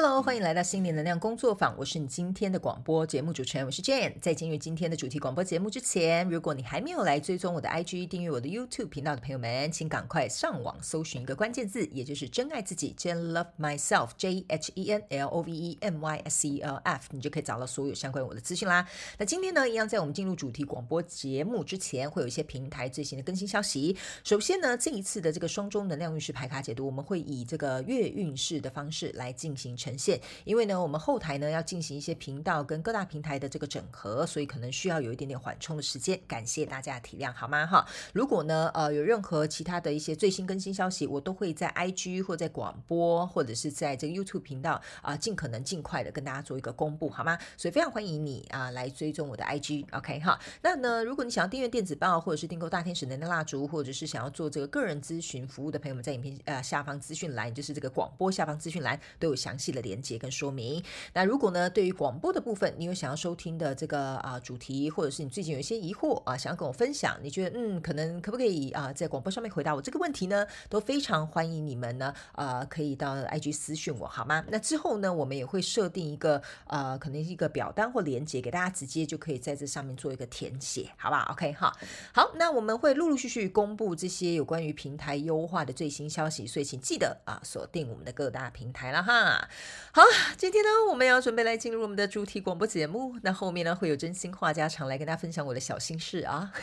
Hello，欢迎来到心灵能量工作坊。我是你今天的广播节目主持人，我是 Jane。在进入今天的主题广播节目之前，如果你还没有来追踪我的 IG、订阅我的 YouTube 频道的朋友们，请赶快上网搜寻一个关键字，也就是“真爱自己 ”，Jane Love Myself，J H E N L O V E M Y S E L F，你就可以找到所有相关我的资讯啦。那今天呢，一样在我们进入主题广播节目之前，会有一些平台最新的更新消息。首先呢，这一次的这个双周能量运势排卡解读，我们会以这个月运势的方式来进行呈呈现，因为呢，我们后台呢要进行一些频道跟各大平台的这个整合，所以可能需要有一点点缓冲的时间。感谢大家的体谅，好吗？哈，如果呢，呃，有任何其他的一些最新更新消息，我都会在 IG 或在广播或者是在这个 YouTube 频道啊，尽可能尽快的跟大家做一个公布，好吗？所以非常欢迎你啊，来追踪我的 IG，OK 哈。那呢，如果你想要订阅电子报，或者是订购大天使能量蜡烛，或者是想要做这个个人咨询服务的朋友们，在影片呃下方资讯栏，就是这个广播下方资讯栏都有详细的连接跟说明。那如果呢，对于广播的部分，你有想要收听的这个啊、主题，或者是你最近有一些疑惑啊、想要跟我分享，你觉得嗯，可能可不可以啊、在广播上面回答我这个问题呢？都非常欢迎你们呢，啊、可以到 IG 私讯我好吗？那之后呢，我们也会设定一个呃，可能是一个表单或连接给大家，直接就可以在这上面做一个填写，好不好？OK 哈，好，那我们会陆陆续续公布这些有关于平台优化的最新消息，所以请记得啊，锁定我们的各大平台了哈。好，今天呢，我们要准备来进入我们的主题广播节目。那后面呢，会有真心话家常来跟大家分享我的小心事啊。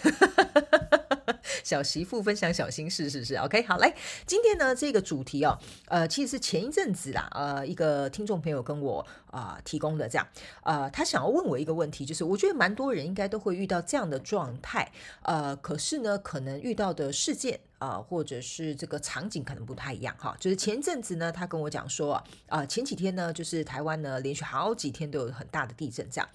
小媳妇分享小心事是不是？OK，好，来，今天呢，这个主题哦，呃，其实是前一阵子啦，呃，一个听众朋友跟我啊、提供的这样，呃，他想要问我一个问题，就是我觉得蛮多人应该都会遇到这样的状态，呃，可是呢，可能遇到的事件。啊、或者是这个场景可能不太一样哈，就是前一阵子呢，他跟我讲说啊，前几天呢，就是台湾呢连续好几天都有很大的地震这样，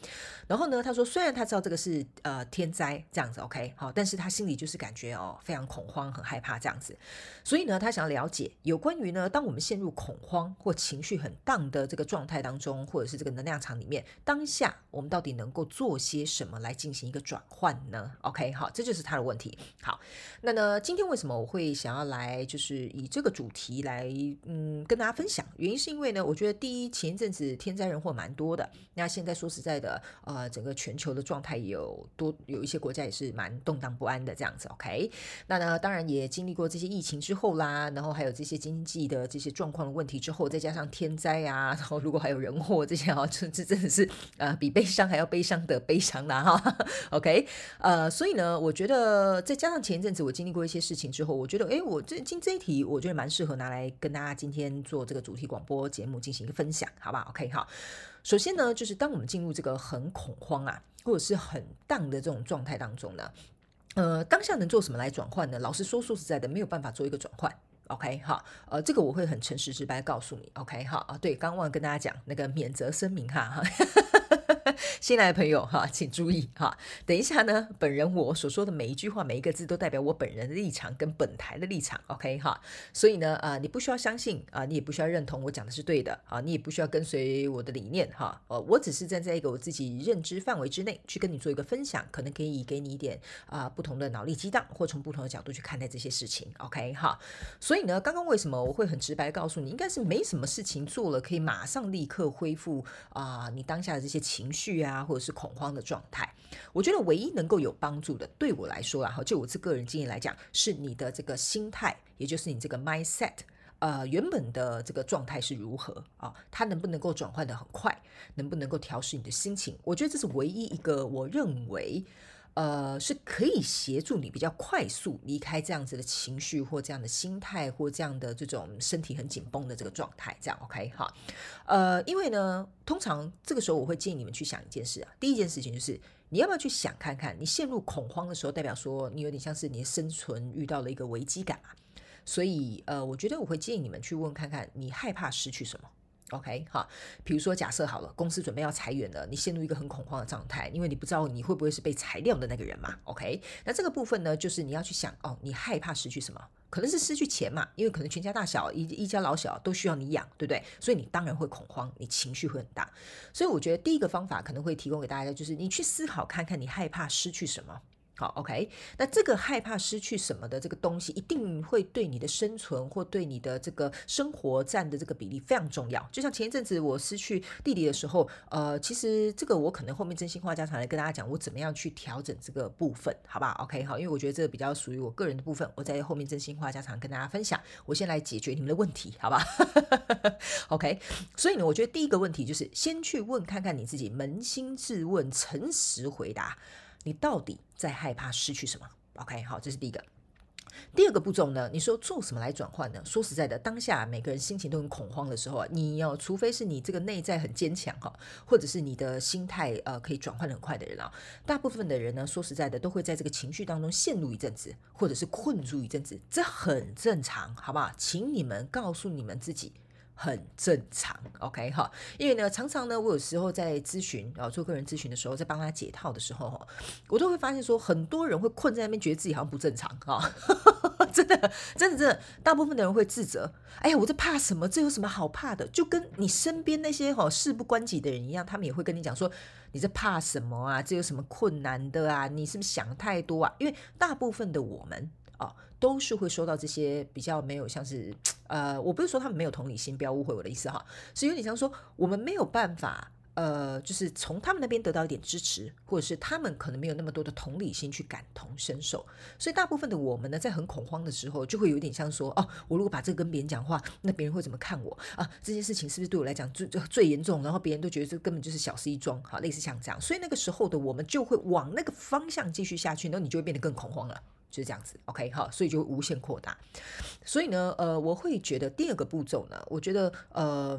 然后呢，他说虽然他知道这个是呃天灾这样子，OK 好，但是他心里就是感觉哦非常恐慌，很害怕这样子，所以呢，他想要了解有关于呢，当我们陷入恐慌或情绪很荡的这个状态当中，或者是这个能量场里面，当下我们到底能够做些什么来进行一个转换呢？OK 好，这就是他的问题。好，那呢，今天为什么？我会想要来，就是以这个主题来，嗯，跟大家分享。原因是因为呢，我觉得第一，前一阵子天灾人祸蛮多的。那现在说实在的，呃，整个全球的状态有多有一些国家也是蛮动荡不安的这样子。OK，那呢，当然也经历过这些疫情之后啦，然后还有这些经济的这些状况的问题之后，再加上天灾啊，然后如果还有人祸这些啊，这这真的是呃比悲伤还要悲伤的悲伤啦哈。OK，呃，所以呢，我觉得再加上前一阵子我经历过一些事情。之之后，我觉得，哎，我这今这一题，我觉得蛮适合拿来跟大家今天做这个主题广播节目进行一个分享，好吧？OK，好。首先呢，就是当我们进入这个很恐慌啊，或者是很荡的这种状态当中呢，呃，当下能做什么来转换呢？老实说，说实在的，没有办法做一个转换。OK，好，呃，这个我会很诚实直白告诉你。OK，好啊，对，刚忘了跟大家讲那个免责声明哈哈。新来的朋友哈，请注意哈。等一下呢，本人我所说的每一句话、每一个字都代表我本人的立场跟本台的立场。OK 哈，所以呢，啊、呃，你不需要相信啊、你也不需要认同我讲的是对的啊，你也不需要跟随我的理念哈。呃，我只是站在一个我自己认知范围之内去跟你做一个分享，可能可以给你一点啊、不同的脑力激荡，或从不同的角度去看待这些事情。OK 哈，所以呢，刚刚为什么我会很直白告诉你，应该是没什么事情做了可以马上立刻恢复啊、你当下的这些情绪。啊，或者是恐慌的状态，我觉得唯一能够有帮助的，对我来说啊，哈，就我这个人经验来讲，是你的这个心态，也就是你这个 mindset，呃，原本的这个状态是如何啊？它能不能够转换的很快？能不能够调试你的心情？我觉得这是唯一一个我认为。呃，是可以协助你比较快速离开这样子的情绪，或这样的心态，或这样的这种身体很紧绷的这个状态，这样 OK 哈。呃，因为呢，通常这个时候我会建议你们去想一件事啊，第一件事情就是你要不要去想看看，你陷入恐慌的时候，代表说你有点像是你的生存遇到了一个危机感嘛。所以呃，我觉得我会建议你们去问看看，你害怕失去什么。OK，好，比如说假设好了，公司准备要裁员了，你陷入一个很恐慌的状态，因为你不知道你会不会是被裁掉的那个人嘛。OK，那这个部分呢，就是你要去想哦，你害怕失去什么？可能是失去钱嘛，因为可能全家大小一一家老小都需要你养，对不对？所以你当然会恐慌，你情绪会很大。所以我觉得第一个方法可能会提供给大家，就是你去思考看看你害怕失去什么。好，OK，那这个害怕失去什么的这个东西，一定会对你的生存或对你的这个生活占的这个比例非常重要。就像前一阵子我失去弟弟的时候，呃，其实这个我可能后面真心话家常来跟大家讲，我怎么样去调整这个部分，好不好？OK，好，因为我觉得这个比较属于我个人的部分，我在后面真心话家常跟大家分享。我先来解决你们的问题，好吧？OK，所以呢，我觉得第一个问题就是先去问看看你自己，扪心自问，诚实回答。你到底在害怕失去什么？OK，好，这是第一个。第二个步骤呢？你说做什么来转换呢？说实在的，当下每个人心情都很恐慌的时候啊，你要除非是你这个内在很坚强哈，或者是你的心态呃可以转换很快的人啊，大部分的人呢，说实在的，都会在这个情绪当中陷入一阵子，或者是困住一阵子，这很正常，好不好？请你们告诉你们自己。很正常，OK 哈，因为呢，常常呢，我有时候在咨询，啊做个人咨询的时候，在帮他解套的时候，我都会发现说，很多人会困在那边，觉得自己好像不正常，哈，真的，真的，真的，大部分的人会自责，哎呀，我这怕什么？这有什么好怕的？就跟你身边那些哈事不关己的人一样，他们也会跟你讲说，你这怕什么啊？这有什么困难的啊？你是不是想太多啊？因为大部分的我们。哦，都是会收到这些比较没有像是，呃，我不是说他们没有同理心，不要误会我的意思哈，是有点像说我们没有办法，呃，就是从他们那边得到一点支持，或者是他们可能没有那么多的同理心去感同身受，所以大部分的我们呢，在很恐慌的时候，就会有点像说，哦，我如果把这个跟别人讲话，那别人会怎么看我啊？这件事情是不是对我来讲最最严重？然后别人都觉得这根本就是小事一桩，好，类似像这样，所以那个时候的我们就会往那个方向继续下去，然后你就会变得更恐慌了。就是这样子，OK，好，所以就无限扩大。所以呢，呃，我会觉得第二个步骤呢，我觉得，呃，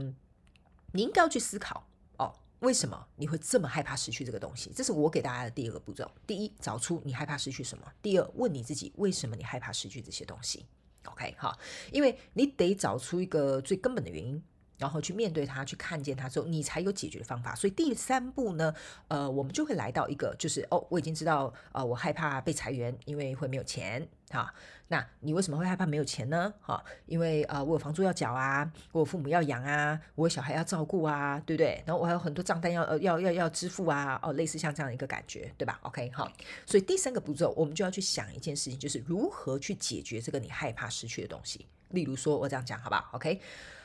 你应该要去思考哦，为什么你会这么害怕失去这个东西？这是我给大家的第二个步骤。第一，找出你害怕失去什么；第二，问你自己为什么你害怕失去这些东西。OK，好，因为你得找出一个最根本的原因。然后去面对它，去看见它之后，你才有解决的方法。所以第三步呢，呃，我们就会来到一个，就是哦，我已经知道，呃，我害怕被裁员，因为会没有钱。哈，那你为什么会害怕没有钱呢？哈，因为呃，我有房租要缴啊，我有父母要养啊，我有小孩要照顾啊，对不对？然后我还有很多账单要要要要支付啊，哦，类似像这样一个感觉，对吧？OK，好，所以第三个步骤，我们就要去想一件事情，就是如何去解决这个你害怕失去的东西。例如说，我这样讲，好不好？OK。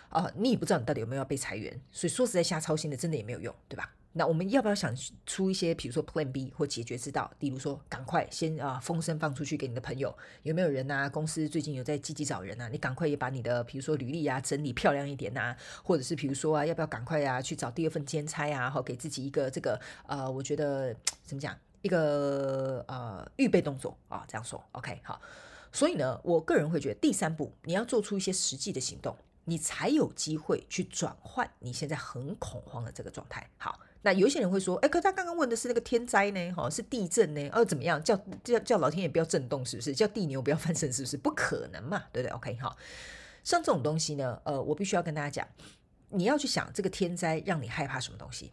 啊、你也不知道你到底有没有要被裁员，所以说实在瞎操心的，真的也没有用，对吧？那我们要不要想出一些，比如说 Plan B 或解决之道？例如说，赶快先啊风声放出去给你的朋友，有没有人啊？公司最近有在积极找人啊？你赶快也把你的，比如说履历啊整理漂亮一点啊，或者是比如说啊，要不要赶快啊去找第二份兼差啊？好，给自己一个这个呃，我觉得怎么讲，一个呃预备动作啊，这样说 OK 好。所以呢，我个人会觉得第三步你要做出一些实际的行动。你才有机会去转换你现在很恐慌的这个状态。好，那有些人会说，哎，可他刚刚问的是那个天灾呢？哈，是地震呢？哦，怎么样？叫叫叫老天爷不要震动，是不是？叫地牛不要翻身，是不是？不可能嘛，对不对？OK，好，像这种东西呢，呃，我必须要跟大家讲，你要去想这个天灾让你害怕什么东西。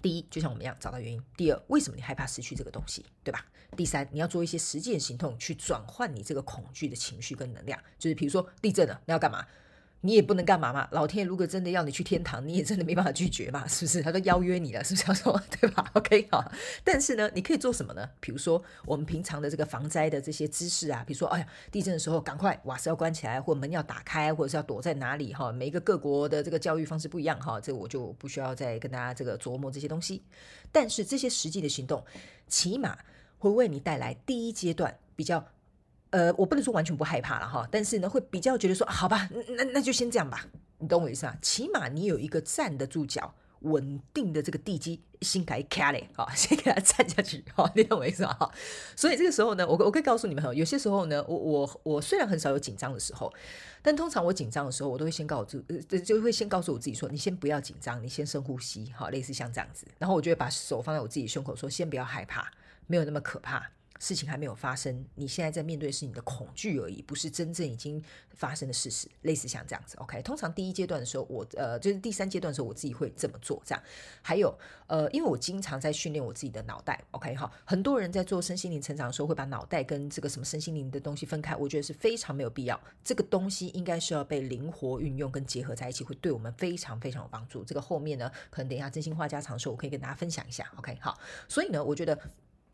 第一，就像我们一样找到原因；第二，为什么你害怕失去这个东西，对吧？第三，你要做一些实际的行动去转换你这个恐惧的情绪跟能量，就是比如说地震了，你要干嘛？你也不能干嘛嘛？老天如果真的要你去天堂，你也真的没办法拒绝嘛？是不是？他都邀约你了，是不是 要说对吧？OK 好。但是呢，你可以做什么呢？比如说我们平常的这个防灾的这些知识啊，比如说，哎呀，地震的时候赶快瓦斯要关起来，或门要打开，或者是要躲在哪里哈？每一个各国的这个教育方式不一样哈，这我就不需要再跟大家这个琢磨这些东西。但是这些实际的行动，起码会为你带来第一阶段比较。呃，我不能说完全不害怕了哈，但是呢，会比较觉得说，好吧，那那就先这样吧，你懂我意思啊？起码你有一个站得住脚、稳定的这个地基，先给卡嘞，好，先给它站下去，好，你懂我意思啊？所以这个时候呢，我我可以告诉你们哈，有些时候呢，我我我虽然很少有紧张的时候，但通常我紧张的时候，我都会先告诉自，呃，就会先告诉我自己说，你先不要紧张，你先深呼吸，好，类似像这样子，然后我就会把手放在我自己胸口，说，先不要害怕，没有那么可怕。事情还没有发生，你现在在面对是你的恐惧而已，不是真正已经发生的事实。类似像这样子，OK。通常第一阶段的时候，我呃就是第三阶段的时候，我自己会这么做。这样，还有呃，因为我经常在训练我自己的脑袋，OK 哈。很多人在做身心灵成长的时候，会把脑袋跟这个什么身心灵的东西分开，我觉得是非常没有必要。这个东西应该是要被灵活运用跟结合在一起，会对我们非常非常有帮助。这个后面呢，可能等一下真心话家常的时候，我可以跟大家分享一下，OK 好。所以呢，我觉得。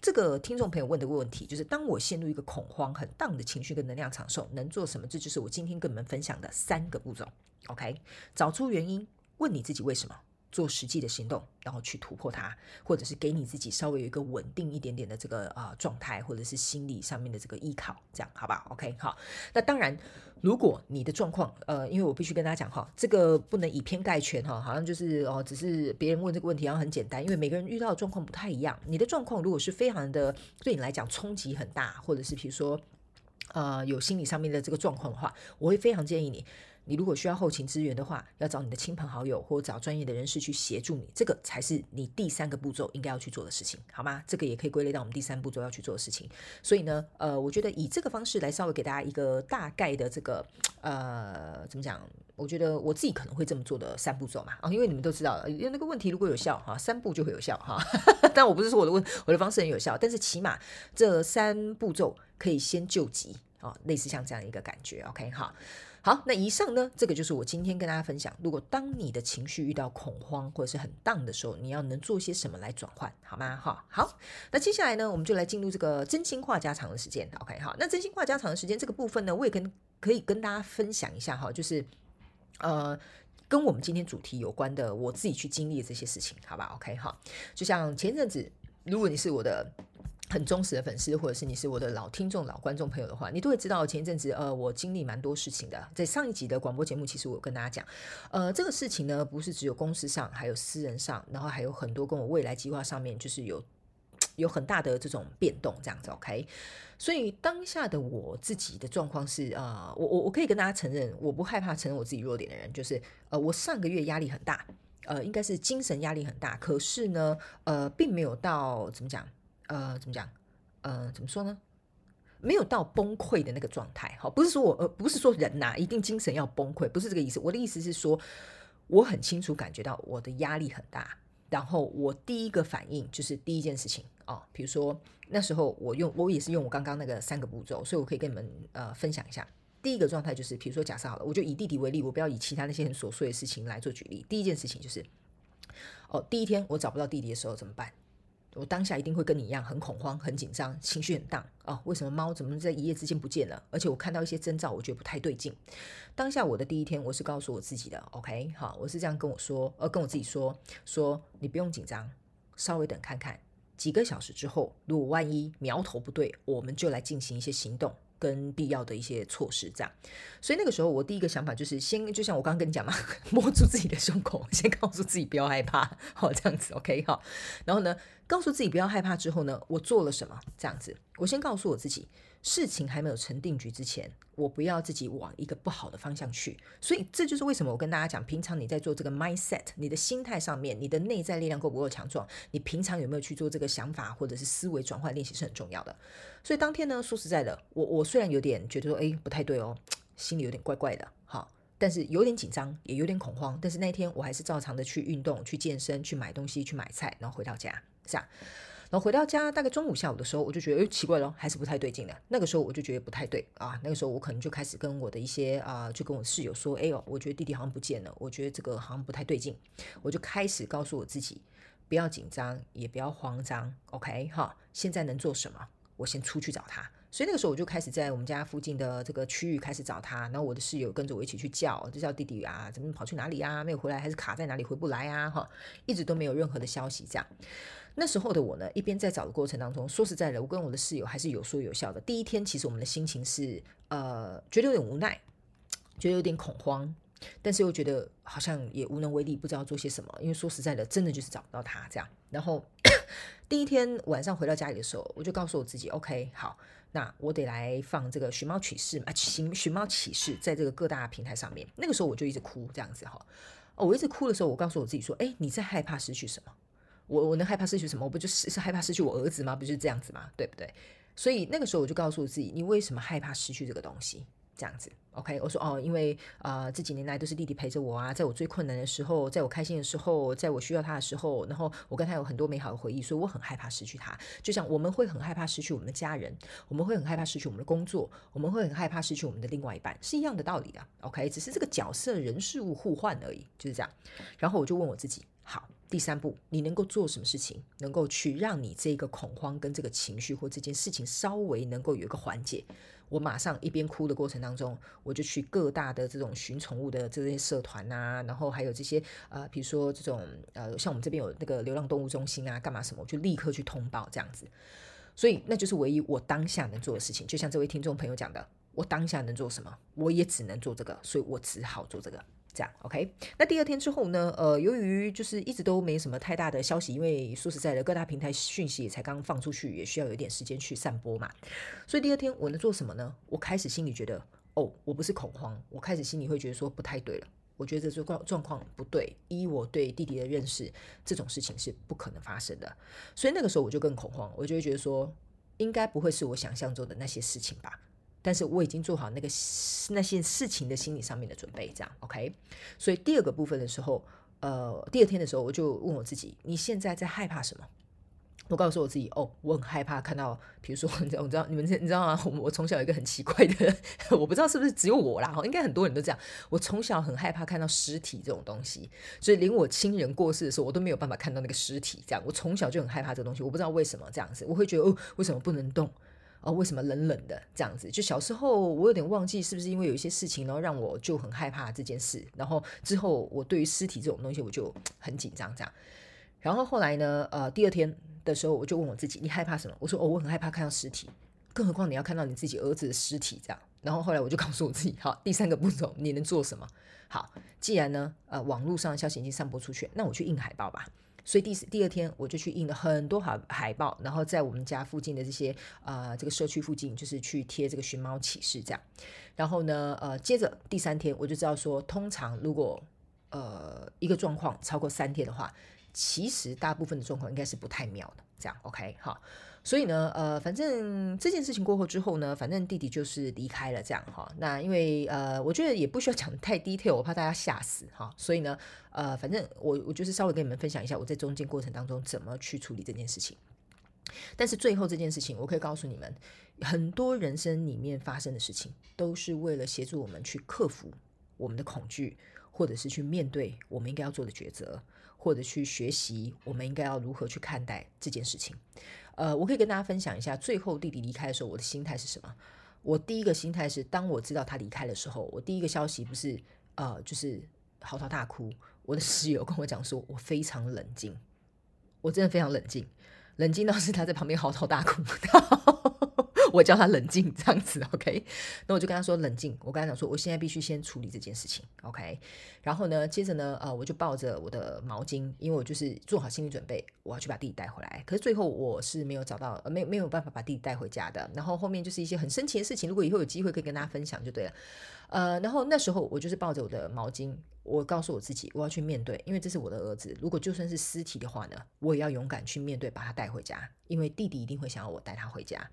这个听众朋友问的问题就是：当我陷入一个恐慌、很荡的情绪跟能量场的时候，能做什么？这就是我今天跟你们分享的三个步骤。OK，找出原因，问你自己为什么。做实际的行动，然后去突破它，或者是给你自己稍微有一个稳定一点点的这个、呃、状态，或者是心理上面的这个依靠，这样好不好？OK，好。那当然，如果你的状况，呃，因为我必须跟大家讲哈，这个不能以偏概全哈，好像就是哦，只是别人问这个问题，然后很简单，因为每个人遇到的状况不太一样。你的状况如果是非常的对你来讲冲击很大，或者是比如说呃有心理上面的这个状况的话，我会非常建议你。你如果需要后勤支援的话，要找你的亲朋好友或找专业的人士去协助你，这个才是你第三个步骤应该要去做的事情，好吗？这个也可以归类到我们第三步骤要去做的事情。所以呢，呃，我觉得以这个方式来稍微给大家一个大概的这个，呃，怎么讲？我觉得我自己可能会这么做的三步骤嘛，啊，因为你们都知道，因为那个问题如果有效哈，三步就会有效哈。但我不是说我的问我的方式很有效，但是起码这三步骤可以先救急啊，类似像这样一个感觉。OK，好。好，那以上呢，这个就是我今天跟大家分享。如果当你的情绪遇到恐慌或者是很荡的时候，你要能做些什么来转换，好吗？哈，好。那接下来呢，我们就来进入这个真心话家常的时间。OK，好。那真心话家常的时间这个部分呢，我也跟可以跟大家分享一下哈，就是呃，跟我们今天主题有关的，我自己去经历的这些事情，好吧？OK，好。就像前阵子，如果你是我的。很忠实的粉丝，或者是你是我的老听众、老观众朋友的话，你都会知道前一阵子，呃，我经历蛮多事情的。在上一集的广播节目，其实我有跟大家讲，呃，这个事情呢，不是只有公司上，还有私人上，然后还有很多跟我未来计划上面，就是有有很大的这种变动，这样子。OK，所以当下的我自己的状况是，啊、呃，我我我可以跟大家承认，我不害怕承认我自己弱点的人，就是，呃，我上个月压力很大，呃，应该是精神压力很大，可是呢，呃，并没有到怎么讲。呃，怎么讲？呃，怎么说呢？没有到崩溃的那个状态，好，不是说我，呃，不是说人呐、一定精神要崩溃，不是这个意思。我的意思是说，我很清楚感觉到我的压力很大，然后我第一个反应就是第一件事情哦，比如说那时候我用，我也是用我刚刚那个三个步骤，所以我可以跟你们呃分享一下。第一个状态就是，比如说假设好了，我就以弟弟为例，我不要以其他那些很琐碎的事情来做举例。第一件事情就是，哦，第一天我找不到弟弟的时候怎么办？我当下一定会跟你一样很恐慌、很紧张、情绪很荡啊！为什么猫怎么在一夜之间不见了？而且我看到一些征兆，我觉得不太对劲。当下我的第一天，我是告诉我自己的，OK，好，我是这样跟我说，呃，跟我自己说，说你不用紧张，稍微等看看，几个小时之后，如果万一苗头不对，我们就来进行一些行动。跟必要的一些措施，这样，所以那个时候我第一个想法就是先，就像我刚刚跟你讲嘛，摸住自己的胸口，先告诉自己不要害怕，好，这样子，OK，好，然后呢，告诉自己不要害怕之后呢，我做了什么？这样子，我先告诉我自己。事情还没有成定局之前，我不要自己往一个不好的方向去。所以这就是为什么我跟大家讲，平常你在做这个 mindset，你的心态上面，你的内在力量够不够强壮？你平常有没有去做这个想法或者是思维转换练习是很重要的。所以当天呢，说实在的，我我虽然有点觉得说，哎，不太对哦，心里有点怪怪的，好，但是有点紧张，也有点恐慌。但是那天我还是照常的去运动、去健身、去买东西、去买菜，然后回到家，这样。然后回到家，大概中午下午的时候，我就觉得，哎，奇怪了，还是不太对劲的。那个时候我就觉得不太对啊。那个时候我可能就开始跟我的一些啊，就跟我室友说，哎呦，我觉得弟弟好像不见了，我觉得这个好像不太对劲。我就开始告诉我自己，不要紧张，也不要慌张，OK 哈。现在能做什么？我先出去找他。所以那个时候我就开始在我们家附近的这个区域开始找他。然后我的室友跟着我一起去叫，就叫弟弟啊，怎么跑去哪里啊？没有回来，还是卡在哪里回不来啊？哈，一直都没有任何的消息，这样。那时候的我呢，一边在找的过程当中，说实在的，我跟我的室友还是有说有笑的。第一天其实我们的心情是呃，觉得有点无奈，觉得有点恐慌，但是又觉得好像也无能为力，不知道做些什么。因为说实在的，真的就是找不到他这样。然后 第一天晚上回到家里的时候，我就告诉我自己，OK，好，那我得来放这个寻猫启事嘛，寻寻猫启事，在这个各大平台上面。那个时候我就一直哭这样子哈。哦，我一直哭的时候，我告诉我自己说，哎，你在害怕失去什么？我我能害怕失去什么？我不就是是害怕失去我儿子吗？不就是这样子吗？对不对？所以那个时候我就告诉我自己，你为什么害怕失去这个东西？这样子，OK？我说哦，因为啊、呃，这几年来都是弟弟陪着我啊，在我最困难的时候，在我开心的时候，在我需要他的时候，然后我跟他有很多美好的回忆，所以我很害怕失去他。就像我们会很害怕失去我们的家人，我们会很害怕失去我们的工作，我们会很害怕失去我们的另外一半，是一样的道理啊。OK？只是这个角色人事物互换而已，就是这样。然后我就问我自己，第三步，你能够做什么事情，能够去让你这个恐慌跟这个情绪或这件事情稍微能够有一个缓解？我马上一边哭的过程当中，我就去各大的这种寻宠物的这些社团啊，然后还有这些呃，比如说这种呃，像我们这边有那个流浪动物中心啊，干嘛什么，我就立刻去通报这样子。所以那就是唯一我当下能做的事情。就像这位听众朋友讲的，我当下能做什么，我也只能做这个，所以我只好做这个。这样，OK。那第二天之后呢？呃，由于就是一直都没什么太大的消息，因为说实在的，各大平台讯息也才刚放出去，也需要有一点时间去散播嘛。所以第二天我能做什么呢？我开始心里觉得，哦，我不是恐慌，我开始心里会觉得说不太对了。我觉得这状状况不对，依我对弟弟的认识，这种事情是不可能发生的。所以那个时候我就更恐慌，我就会觉得说，应该不会是我想象中的那些事情吧。但是我已经做好那个那些事情的心理上面的准备，这样 OK。所以第二个部分的时候，呃，第二天的时候，我就问我自己：你现在在害怕什么？我告诉我自己：哦，我很害怕看到，比如说，你知道，你知道，你们你知道吗？我我从小有一个很奇怪的，我不知道是不是只有我啦，应该很多人都这样。我从小很害怕看到尸体这种东西，所以连我亲人过世的时候，我都没有办法看到那个尸体。这样，我从小就很害怕这个东西，我不知道为什么这样子，我会觉得哦，为什么不能动？哦，为什么冷冷的这样子？就小时候，我有点忘记是不是因为有一些事情，然后让我就很害怕这件事。然后之后，我对于尸体这种东西，我就 很紧张这样。然后后来呢，呃，第二天的时候，我就问我自己：你害怕什么？我说：哦，我很害怕看到尸体，更何况你要看到你自己儿子的尸体这样。然后后来我就告诉我自己：好，第三个步骤，你能做什么？好，既然呢，呃，网络上的消息已经散播出去，那我去印海报吧。所以第第二天我就去印了很多海海报，然后在我们家附近的这些啊、这个社区附近，就是去贴这个寻猫启事这样。然后呢，呃，接着第三天我就知道说，通常如果呃一个状况超过三天的话，其实大部分的状况应该是不太妙的。这样 OK 好。所以呢，呃，反正这件事情过后之后呢，反正弟弟就是离开了，这样哈。那因为呃，我觉得也不需要讲太 detail，我怕大家吓死哈。所以呢，呃，反正我我就是稍微跟你们分享一下我在中间过程当中怎么去处理这件事情。但是最后这件事情，我可以告诉你们，很多人生里面发生的事情，都是为了协助我们去克服我们的恐惧，或者是去面对我们应该要做的抉择，或者去学习我们应该要如何去看待这件事情。呃，我可以跟大家分享一下，最后弟弟离开的时候，我的心态是什么？我第一个心态是，当我知道他离开的时候，我第一个消息不是呃，就是嚎啕大哭。我的室友跟我讲说，我非常冷静，我真的非常冷静，冷静到是他在旁边嚎啕大哭。我叫他冷静，这样子，OK。那我就跟他说冷静。我跟他讲说，我现在必须先处理这件事情，OK。然后呢，接着呢，呃，我就抱着我的毛巾，因为我就是做好心理准备，我要去把弟弟带回来。可是最后我是没有找到，呃，没没有办法把弟弟带回家的。然后后面就是一些很神奇的事情，如果以后有机会可以跟大家分享就对了。呃，然后那时候我就是抱着我的毛巾，我告诉我自己，我要去面对，因为这是我的儿子。如果就算是尸体的话呢，我也要勇敢去面对，把他带回家，因为弟弟一定会想要我带他回家。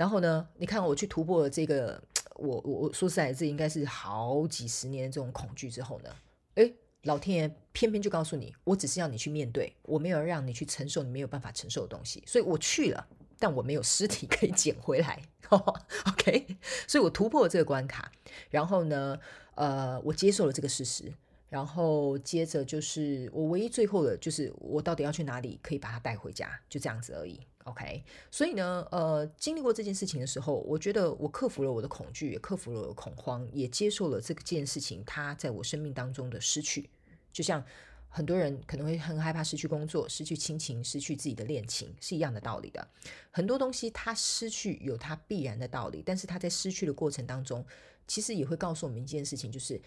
然后呢，你看我去突破了这个，我我我说实在，这应该是好几十年这种恐惧之后呢，诶，老天爷偏偏就告诉你，我只是要你去面对，我没有让你去承受你没有办法承受的东西，所以我去了，但我没有尸体 可以捡回来，OK，所以我突破了这个关卡，然后呢，呃，我接受了这个事实，然后接着就是我唯一最后的就是我到底要去哪里可以把他带回家，就这样子而已。OK，所以呢，呃，经历过这件事情的时候，我觉得我克服了我的恐惧，也克服了恐慌，也接受了这件事情它在我生命当中的失去。就像很多人可能会很害怕失去工作、失去亲情、失去自己的恋情，是一样的道理的。很多东西它失去有它必然的道理，但是它在失去的过程当中，其实也会告诉我们一件事情，就是。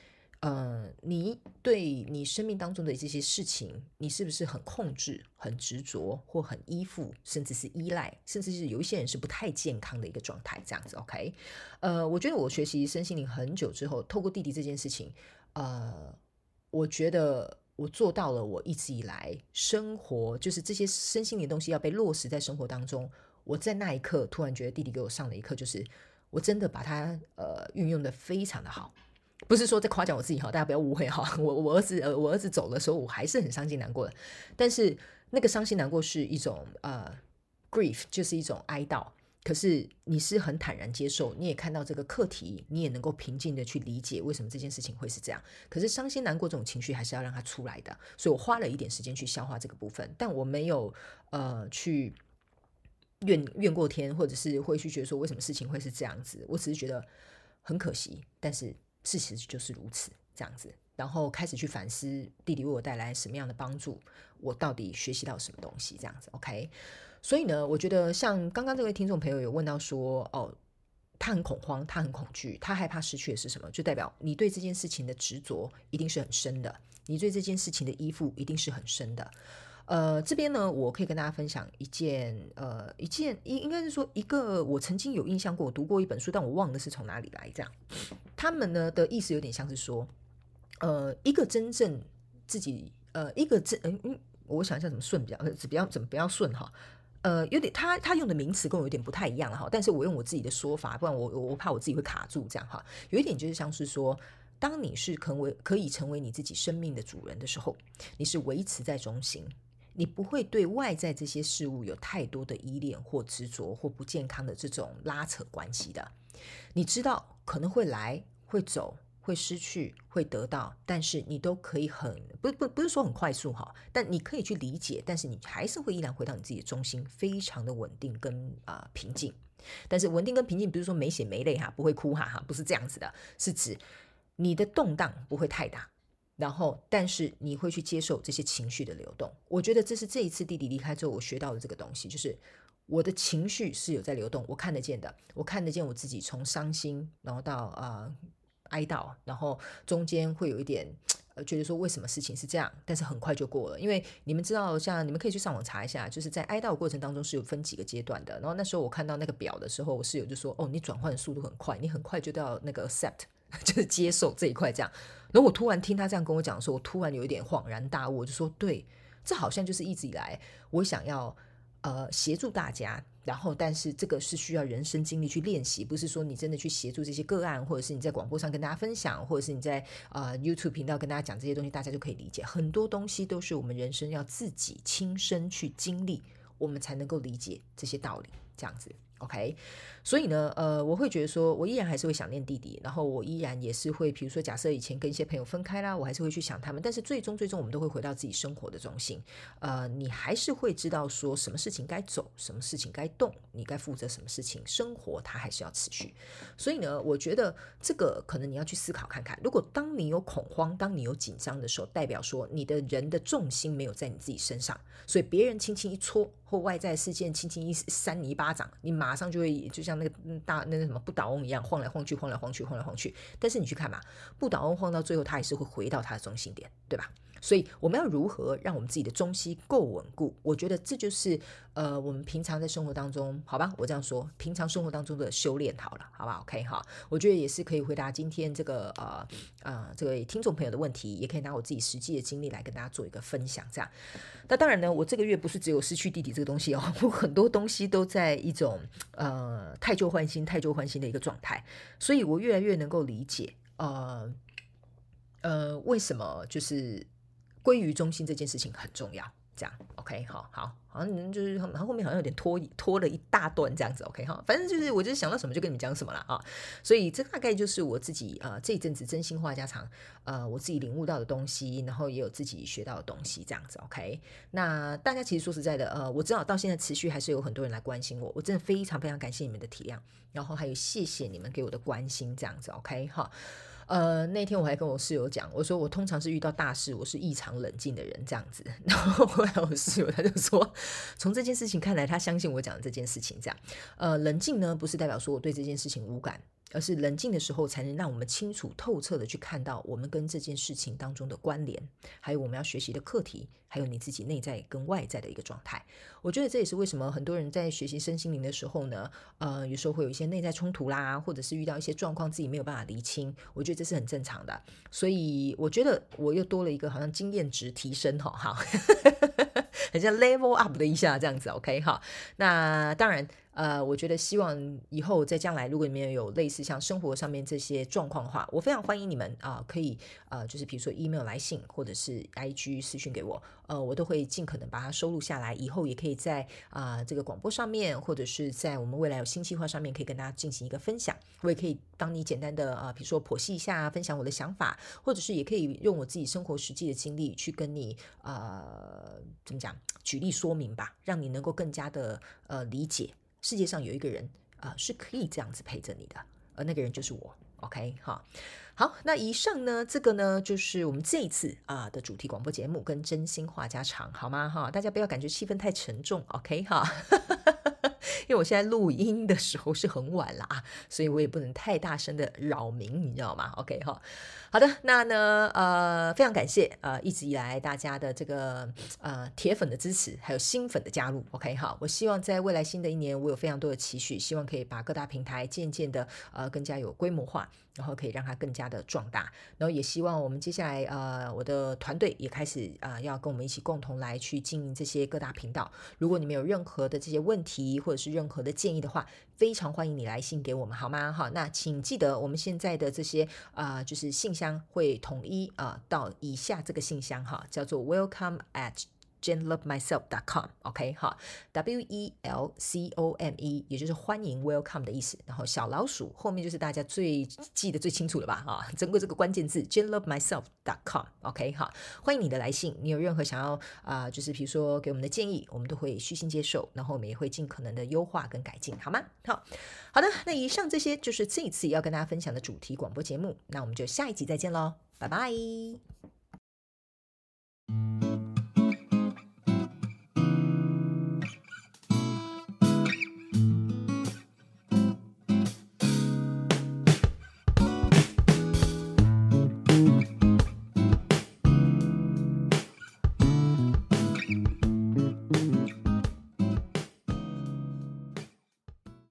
呃，你对你生命当中的这些事情，你是不是很控制、很执着，或很依附，甚至是依赖，甚至是有一些人是不太健康的一个状态，这样子，OK？呃，我觉得我学习身心灵很久之后，透过弟弟这件事情，呃，我觉得我做到了，我一直以来生活就是这些身心灵东西要被落实在生活当中。我在那一刻突然觉得弟弟给我上了一课，就是我真的把它呃运用的非常的好。不是说在夸奖我自己哈，大家不要误会哈。我我儿子呃，我儿子走的时候，我还是很伤心难过的。但是那个伤心难过是一种呃 grief，就是一种哀悼。可是你是很坦然接受，你也看到这个课题，你也能够平静的去理解为什么这件事情会是这样。可是伤心难过这种情绪还是要让它出来的，所以我花了一点时间去消化这个部分，但我没有呃去怨怨过天，或者是会去觉得说为什么事情会是这样子。我只是觉得很可惜，但是事实就是如此这样子。然后开始去反思弟弟为我带来什么样的帮助，我到底学习到什么东西这样子。OK。所以呢，我觉得像刚刚这位听众朋友有问到说，哦，他很恐慌，他很恐惧，他害怕失去的是什么？就代表你对这件事情的执着一定是很深的，你对这件事情的依附一定是很深的。呃，这边呢，我可以跟大家分享一件，呃，一件应应该是说一个我曾经有印象过，我读过一本书，但我忘了是从哪里来。这样，他们呢的意思有点像是说，呃，一个真正自己，呃，一个真，嗯嗯，我想一下怎么顺比较，呃，比较怎么比较顺哈。呃，有点他他用的名词跟我有点不太一样哈，但是我用我自己的说法，不然我我怕我自己会卡住这样哈。有一点就是像是说，当你是成为可以成为你自己生命的主人的时候，你是维持在中心，你不会对外在这些事物有太多的依恋或执着或不健康的这种拉扯关系的。你知道可能会来会走。会失去，会得到，但是你都可以很不不不是说很快速哈，但你可以去理解，但是你还是会依然回到你自己的中心，非常的稳定跟啊、平静。但是稳定跟平静不是说没血没泪哈，不会哭哈哈，不是这样子的，是指你的动荡不会太大，然后但是你会去接受这些情绪的流动。我觉得这是这一次弟弟离开之后我学到的这个东西，就是我的情绪是有在流动，我看得见的，我看得见我自己从伤心然后到。呃哀悼，然后中间会有一点，呃，觉得说为什么事情是这样，但是很快就过了。因为你们知道，像你们可以去上网查一下，就是在哀悼过程当中是有分几个阶段的。然后那时候我看到那个表的时候，我室友就说：“哦，你转换的速度很快，你很快就到那个 accept，就是接受这一块这样。”然后我突然听他这样跟我讲的时候，我突然有一点恍然大悟，我就说：“对，这好像就是一直以来我想要。”呃，协助大家，然后，但是这个是需要人生经历去练习，不是说你真的去协助这些个案，或者是你在广播上跟大家分享，或者是你在呃 YouTube 频道跟大家讲这些东西，大家就可以理解。很多东西都是我们人生要自己亲身去经历，我们才能够理解这些道理，这样子。OK，所以呢，呃，我会觉得说，我依然还是会想念弟弟，然后我依然也是会，比如说，假设以前跟一些朋友分开啦，我还是会去想他们，但是最终，最终我们都会回到自己生活的中心。呃，你还是会知道说，什么事情该走，什么事情该动，你该负责什么事情，生活它还是要持续。所以呢，我觉得这个可能你要去思考看看，如果当你有恐慌，当你有紧张的时候，代表说你的人的重心没有在你自己身上，所以别人轻轻一戳。或外在事件轻轻一扇你一巴掌，你马上就会就像那个大那个什么不倒翁一样晃来晃去，晃来晃去，晃来晃去。但是你去看嘛，不倒翁晃到最后，它还是会回到它的中心点，对吧？所以我们要如何让我们自己的中心够稳固？我觉得这就是呃，我们平常在生活当中，好吧，我这样说，平常生活当中的修炼好了，好吧？OK 哈，我觉得也是可以回答今天这个呃呃这位听众朋友的问题，也可以拿我自己实际的经历来跟大家做一个分享。这样，那当然呢，我这个月不是只有失去弟弟这个东西哦，我很多东西都在一种呃太旧换新、太旧换新的一个状态，所以我越来越能够理解呃呃为什么就是。归于中心这件事情很重要，这样 OK 好好好像就是然后后面好像有点拖拖了一大段这样子 OK 哈，反正就是我就是想到什么就跟你们讲什么了啊，所以这大概就是我自己呃这一阵子真心话家常呃我自己领悟到的东西，然后也有自己学到的东西这样子 OK。那大家其实说实在的呃，我知道到现在持续还是有很多人来关心我，我真的非常非常感谢你们的体谅，然后还有谢谢你们给我的关心这样子 OK 哈。呃，那天我还跟我室友讲，我说我通常是遇到大事，我是异常冷静的人，这样子。然后后来我室友他就说，从这件事情看来，他相信我讲的这件事情，这样。呃，冷静呢，不是代表说我对这件事情无感。而是冷静的时候，才能让我们清楚透彻的去看到我们跟这件事情当中的关联，还有我们要学习的课题，还有你自己内在跟外在的一个状态。我觉得这也是为什么很多人在学习身心灵的时候呢，呃，有时候会有一些内在冲突啦，或者是遇到一些状况自己没有办法厘清。我觉得这是很正常的。所以我觉得我又多了一个好像经验值提升哈，哈，很像 level up 的一下这样子。OK 哈，那当然。呃，我觉得希望以后在将来，如果你们有类似像生活上面这些状况的话，我非常欢迎你们啊、可以呃，就是比如说 email 来信或者是 IG 私讯给我，呃，我都会尽可能把它收录下来，以后也可以在啊、这个广播上面，或者是在我们未来有新计划上面，可以跟大家进行一个分享。我也可以帮你简单的啊、比如说剖析一下，分享我的想法，或者是也可以用我自己生活实际的经历去跟你呃，怎么讲，举例说明吧，让你能够更加的呃理解。世界上有一个人啊、是可以这样子陪着你的，而那个人就是我。OK，哈，好，那以上呢，这个呢，就是我们这一次啊的主题广播节目，跟真心话家常，好吗？哈，大家不要感觉气氛太沉重，OK，哈。因为我现在录音的时候是很晚了啊，所以我也不能太大声的扰民，你知道吗？OK 哈，好的，那呢，呃，非常感谢呃一直以来大家的这个呃铁粉的支持，还有新粉的加入，OK 哈，我希望在未来新的一年，我有非常多的期许，希望可以把各大平台渐渐的呃更加有规模化。然后可以让它更加的壮大，然后也希望我们接下来呃，我的团队也开始啊、呃，要跟我们一起共同来去经营这些各大频道。如果你们有任何的这些问题或者是任何的建议的话，非常欢迎你来信给我们，好吗？好，那请记得我们现在的这些啊、就是信箱会统一啊、到以下这个信箱哈，叫做 welcome at JaneLoveMyself.com，OK，哈，W E L C O M E，也就是欢迎 Welcome 的意思。然后小老鼠后面就是大家最记得最清楚了吧？哈，整个这个关键字 JaneLoveMyself.com，OK，哈，欢迎你的来信。你有任何想要啊、就是比如说给我们的建议，我们都会虚心接受，然后我们也会尽可能的优化跟改进，好吗？好，好的，那以上这些就是这一次要跟大家分享的主题广播节目。那我们就下一集再见喽，拜拜。